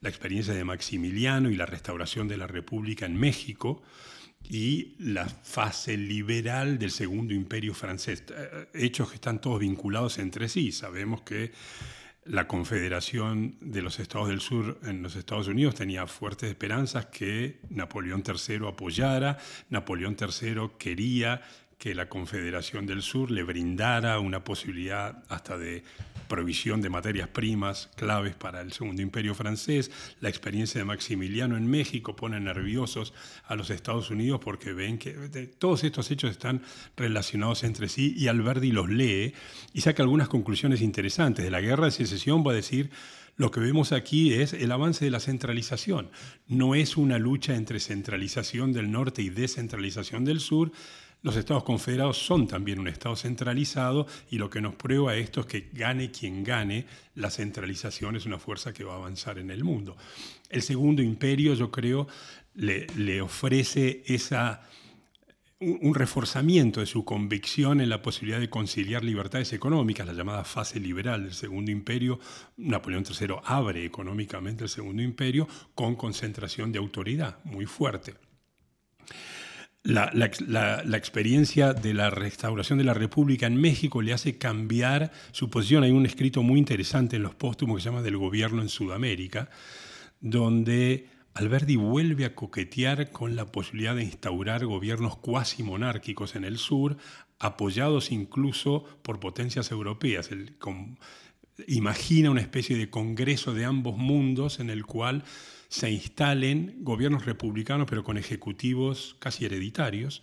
Speaker 4: la experiencia de Maximiliano y la restauración de la República en México y la fase liberal del Segundo Imperio francés. Eh, hechos que están todos vinculados entre sí. Sabemos que la Confederación de los Estados del Sur en los Estados Unidos tenía fuertes esperanzas que Napoleón III apoyara. Napoleón III quería que la Confederación del Sur le brindara una posibilidad hasta de provisión de materias primas claves para el Segundo Imperio francés. La experiencia de Maximiliano en México pone nerviosos a los Estados Unidos porque ven que todos estos hechos están relacionados entre sí y Alberti los lee y saca algunas conclusiones interesantes. De la guerra de secesión va a decir lo que vemos aquí es el avance de la centralización. No es una lucha entre centralización del norte y descentralización del sur, los estados confederados son también un estado centralizado y lo que nos prueba esto es que gane quien gane, la centralización es una fuerza que va a avanzar en el mundo. El segundo imperio, yo creo, le, ofrece esa, un, reforzamiento de su convicción en la posibilidad de conciliar libertades económicas, la llamada fase liberal del Segundo Imperio. Napoleón III abre económicamente el Segundo Imperio con concentración de autoridad muy fuerte. La, experiencia de la restauración de la República en México le hace cambiar su posición. Hay un escrito muy interesante en los póstumos que se llama Del gobierno en Sudamérica, donde Alberti vuelve a coquetear con la posibilidad de instaurar gobiernos cuasi monárquicos en el sur, apoyados incluso por potencias europeas. imagina una especie de congreso de ambos mundos en el cual se instalen gobiernos republicanos, pero con ejecutivos casi hereditarios.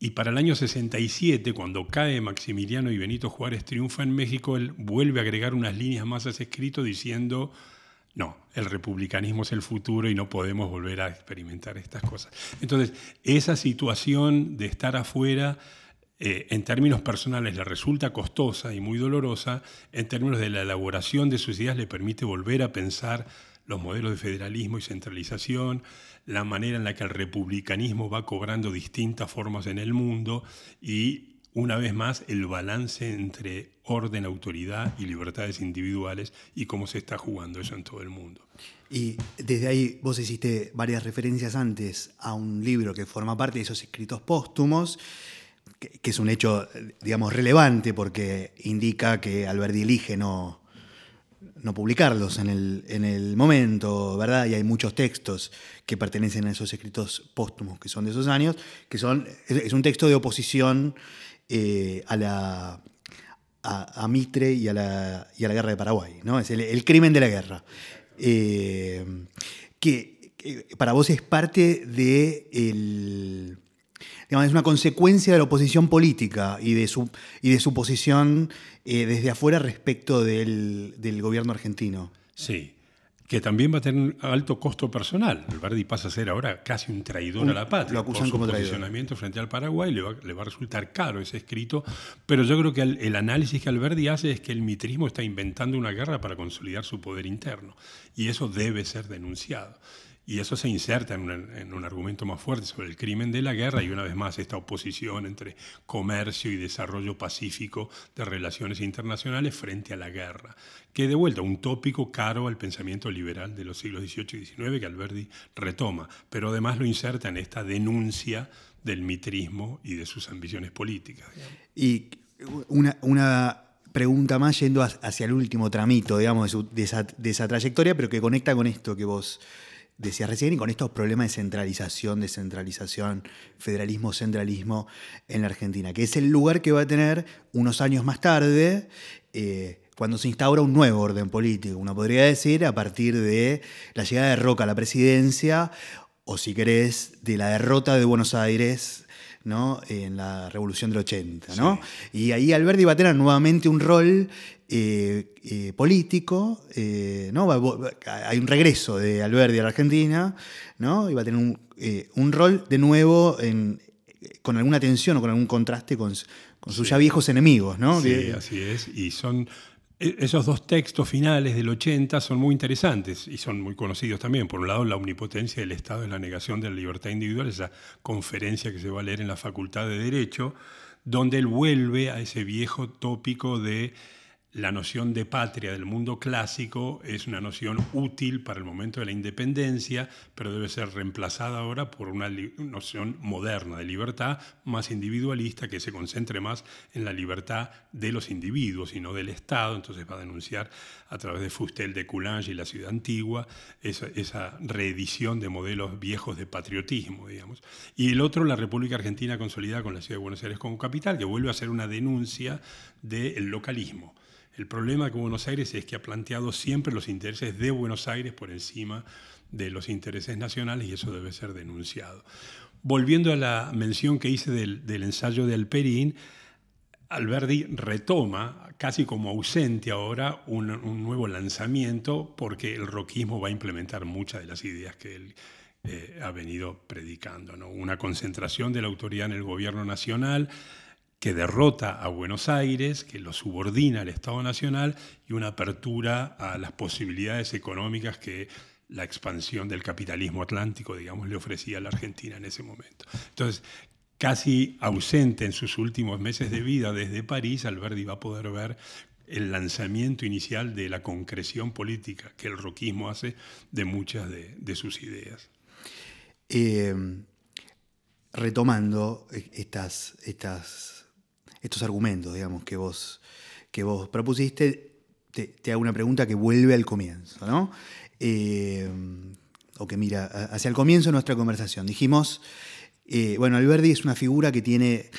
Speaker 4: Y para el año 67, cuando cae Maximiliano y Benito Juárez triunfa en México, él vuelve a agregar unas líneas más a ese escrito diciendo, no, el republicanismo es el futuro y no podemos volver a experimentar estas cosas. Entonces, esa situación de estar afuera, eh, en términos personales, le resulta costosa y muy dolorosa, en términos de la elaboración de sus ideas, le permite volver a pensar los modelos de federalismo y centralización, la manera en la que el republicanismo va cobrando distintas formas en el mundo y, una vez más, el balance entre orden, autoridad y libertades individuales y cómo se está jugando eso en todo el mundo.
Speaker 3: Y desde ahí vos hiciste varias referencias antes a un libro que forma parte de esos escritos póstumos, que, es un hecho, digamos, relevante porque indica que Alberti elige no, no publicarlos en el, en el momento, ¿verdad? Y hay muchos textos que pertenecen a esos escritos póstumos que son de esos años, que son, es un texto de oposición eh, a la a, Mitre y a, la, y a, la, guerra de Paraguay, ¿no? Es el, crimen de la guerra. Eh, que, para vos es parte de el, digamos, es una consecuencia de la oposición política y de su, y de su posición eh, desde afuera respecto del, gobierno argentino.
Speaker 4: Sí, que también va a tener un alto costo personal. El Verdi pasa a ser ahora casi un traidor a la patria.
Speaker 3: Lo acusan como
Speaker 4: posicionamiento frente al Paraguay le va, le va, a resultar caro ese escrito, pero yo creo que el, el, análisis que Alberti hace es que el mitrismo está inventando una guerra para consolidar su poder interno y eso debe ser denunciado. Y eso se inserta en un, argumento más fuerte sobre el crimen de la guerra y una vez más esta oposición entre comercio y desarrollo pacífico de relaciones internacionales frente a la guerra, que de vuelta un tópico caro al pensamiento liberal de los siglos XVIII y XIX que Alberti retoma, pero además lo inserta en esta denuncia del mitrismo y de sus ambiciones políticas.
Speaker 3: Y una, pregunta más yendo hacia el último tramito, digamos, de esa trayectoria, pero que conecta con esto que vos decía recién, y con estos problemas de centralización, descentralización, federalismo, centralismo en la Argentina, que es el lugar que va a tener unos años más tarde, eh, cuando se instaura un nuevo orden político, uno podría decir, a partir de la llegada de Roca a la presidencia, o si querés, de la derrota de Buenos Aires ¿no? en la Revolución del 80. ¿no? Y ahí Alberti va a tener nuevamente un rol eh, eh, político, eh, ¿no? hay un regreso de Alberti a la Argentina, ¿no? y va a tener un, rol de nuevo con alguna tensión o con algún contraste con, sus ya viejos enemigos. ¿no?
Speaker 4: Sí, así es, y son... E, esos dos textos finales del 80 son muy interesantes y son muy conocidos también. Por un lado, la omnipotencia del Estado en la negación de la libertad individual, esa conferencia que se va a leer en la Facultad de Derecho, donde él vuelve a ese viejo tópico de la noción de patria del mundo clásico es una noción útil para el momento de la independencia, pero debe ser reemplazada ahora por una noción moderna de libertad más individualista que se concentre más en la libertad de los individuos y no del Estado. Entonces va a denunciar a través de Fustel de Coulanges y la ciudad antigua esa, esa reedición de modelos viejos de patriotismo, digamos. Y el otro, la República Argentina consolidada con la ciudad de Buenos Aires como capital, que vuelve a ser una denuncia del localismo el problema con Buenos Aires es que ha planteado siempre los intereses de Buenos Aires por encima de los intereses nacionales y eso debe ser denunciado. Volviendo a la mención que hice del, ensayo de Alperín, Alberti retoma, casi como ausente ahora, un, nuevo lanzamiento porque el roquismo va a implementar muchas de las ideas que él eh, ha venido predicando. ¿no? Una concentración de la autoridad en el gobierno nacional, que derrota a Buenos Aires, que lo subordina al Estado Nacional y una apertura a las posibilidades económicas que la expansión del capitalismo atlántico, digamos, le ofrecía a la Argentina en ese momento. Entonces, casi ausente en sus últimos meses de vida desde París, Alberti va a poder ver el lanzamiento inicial de la concreción política que el roquismo hace de muchas de, sus ideas.
Speaker 3: Eh, retomando estas, estas, estos argumentos, digamos, que vos, que vos propusiste, te, hago una pregunta que vuelve al comienzo, ¿no? Eh, o que mira hacia el comienzo de nuestra conversación. Dijimos, eh, bueno, Alberdi es una figura que tiene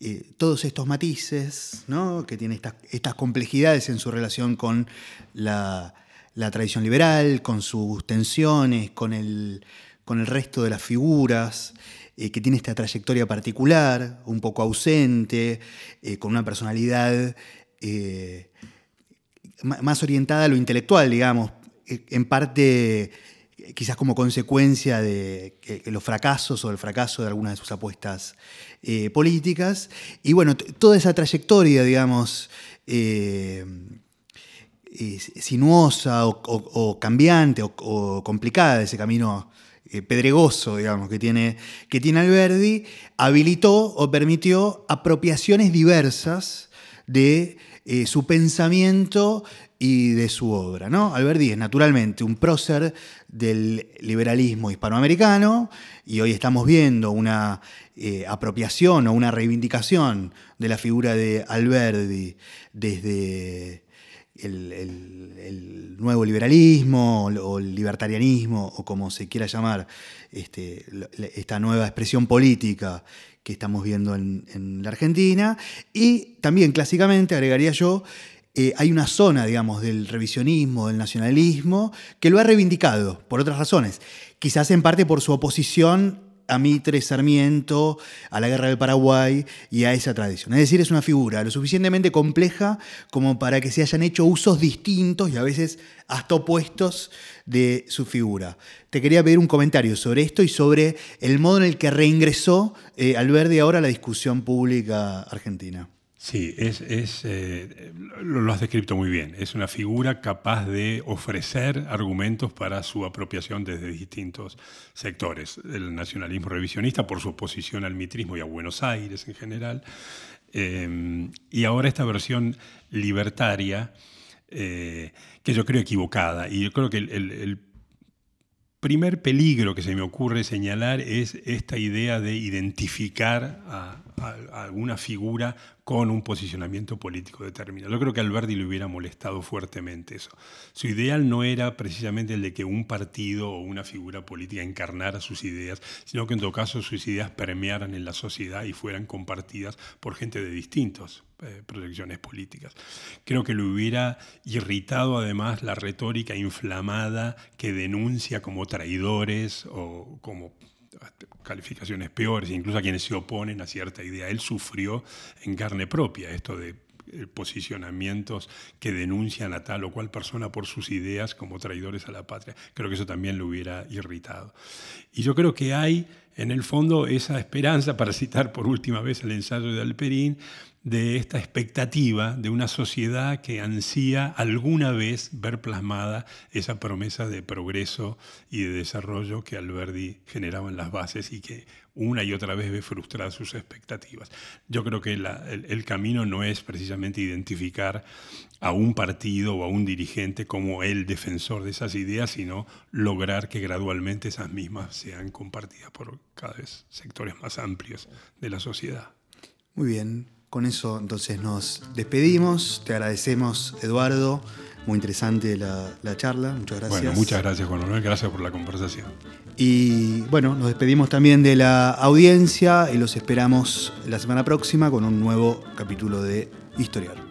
Speaker 3: eh, todos estos matices, ¿no? que tiene estas, complejidades en su relación con la, la, tradición liberal, con sus tensiones, con el, con el resto de las figuras, que tiene esta trayectoria particular, un poco ausente, con una personalidad más orientada a lo intelectual, digamos, en parte quizás como consecuencia de los fracasos o el fracaso de algunas de sus apuestas eh, políticas. Y bueno, toda esa trayectoria, digamos, eh, sinuosa o, cambiante o, complicada, ese camino eh, pedregoso, digamos, que tiene, que tiene Alberdi, habilitó o permitió apropiaciones diversas de su pensamiento y de su obra. ¿no? Alberti es naturalmente un prócer del liberalismo hispanoamericano y hoy estamos viendo una eh, apropiación o una reivindicación de la figura de Alberti desde el, nuevo liberalismo o el libertarianismo o como se quiera llamar este, esta nueva expresión política que estamos viendo en, la Argentina y también clásicamente agregaría yo eh, hay una zona, digamos, del revisionismo, del nacionalismo, que lo ha reivindicado por otras razones. Quizás en parte por su oposición a Mitre, Sarmiento, a la guerra del Paraguay y a esa tradición. Es decir, es una figura lo suficientemente compleja como para que se hayan hecho usos distintos y a veces hasta opuestos de su figura. Te quería pedir un comentario sobre esto y sobre el modo en el que reingresó eh, Alberdi ahora la discusión pública argentina.
Speaker 4: Sí, es, eh, lo, has descrito muy bien. Es una figura capaz de ofrecer argumentos para su apropiación desde distintos sectores. El nacionalismo revisionista por su oposición al mitrismo y a Buenos Aires en general. Eh, y ahora esta versión libertaria, eh, que yo creo equivocada. Y yo creo que el primer peligro que se me ocurre señalar es esta idea de identificar a, alguna figura con un posicionamiento político determinado. Yo creo que a Alberti le hubiera molestado fuertemente eso. Su ideal no era precisamente el de que un partido o una figura política encarnara sus ideas, sino que en todo caso sus ideas permearan en la sociedad y fueran compartidas por gente de distintos eh, proyecciones políticas. Creo que le hubiera irritado además la retórica inflamada que denuncia como traidores o como calificaciones peores, incluso a quienes se oponen a cierta idea. Él sufrió en carne propia esto de eh, posicionamientos que denuncian a tal o cual persona por sus ideas como traidores a la patria. Creo que eso también lo hubiera irritado. Y yo creo que hay en el fondo esa esperanza, para citar por última vez el ensayo de Alperín, de esta expectativa de una sociedad que ansía alguna vez ver plasmada esa promesa de progreso y de desarrollo que Alberdi generaba en las bases y que una y otra vez ve frustradas sus expectativas. Yo creo que el, camino no es precisamente identificar a un partido o a un dirigente como el defensor de esas ideas, sino lograr que gradualmente esas mismas sean compartidas por cada vez sectores más amplios de la sociedad.
Speaker 3: Muy bien, con eso entonces nos despedimos. Te agradecemos, Eduardo. Muy interesante la, charla. Muchas gracias.
Speaker 4: Bueno, muchas gracias, Juan Manuel. Gracias por la conversación.
Speaker 3: Y bueno, nos despedimos también de la audiencia y los esperamos la semana próxima con un nuevo capítulo de Historial.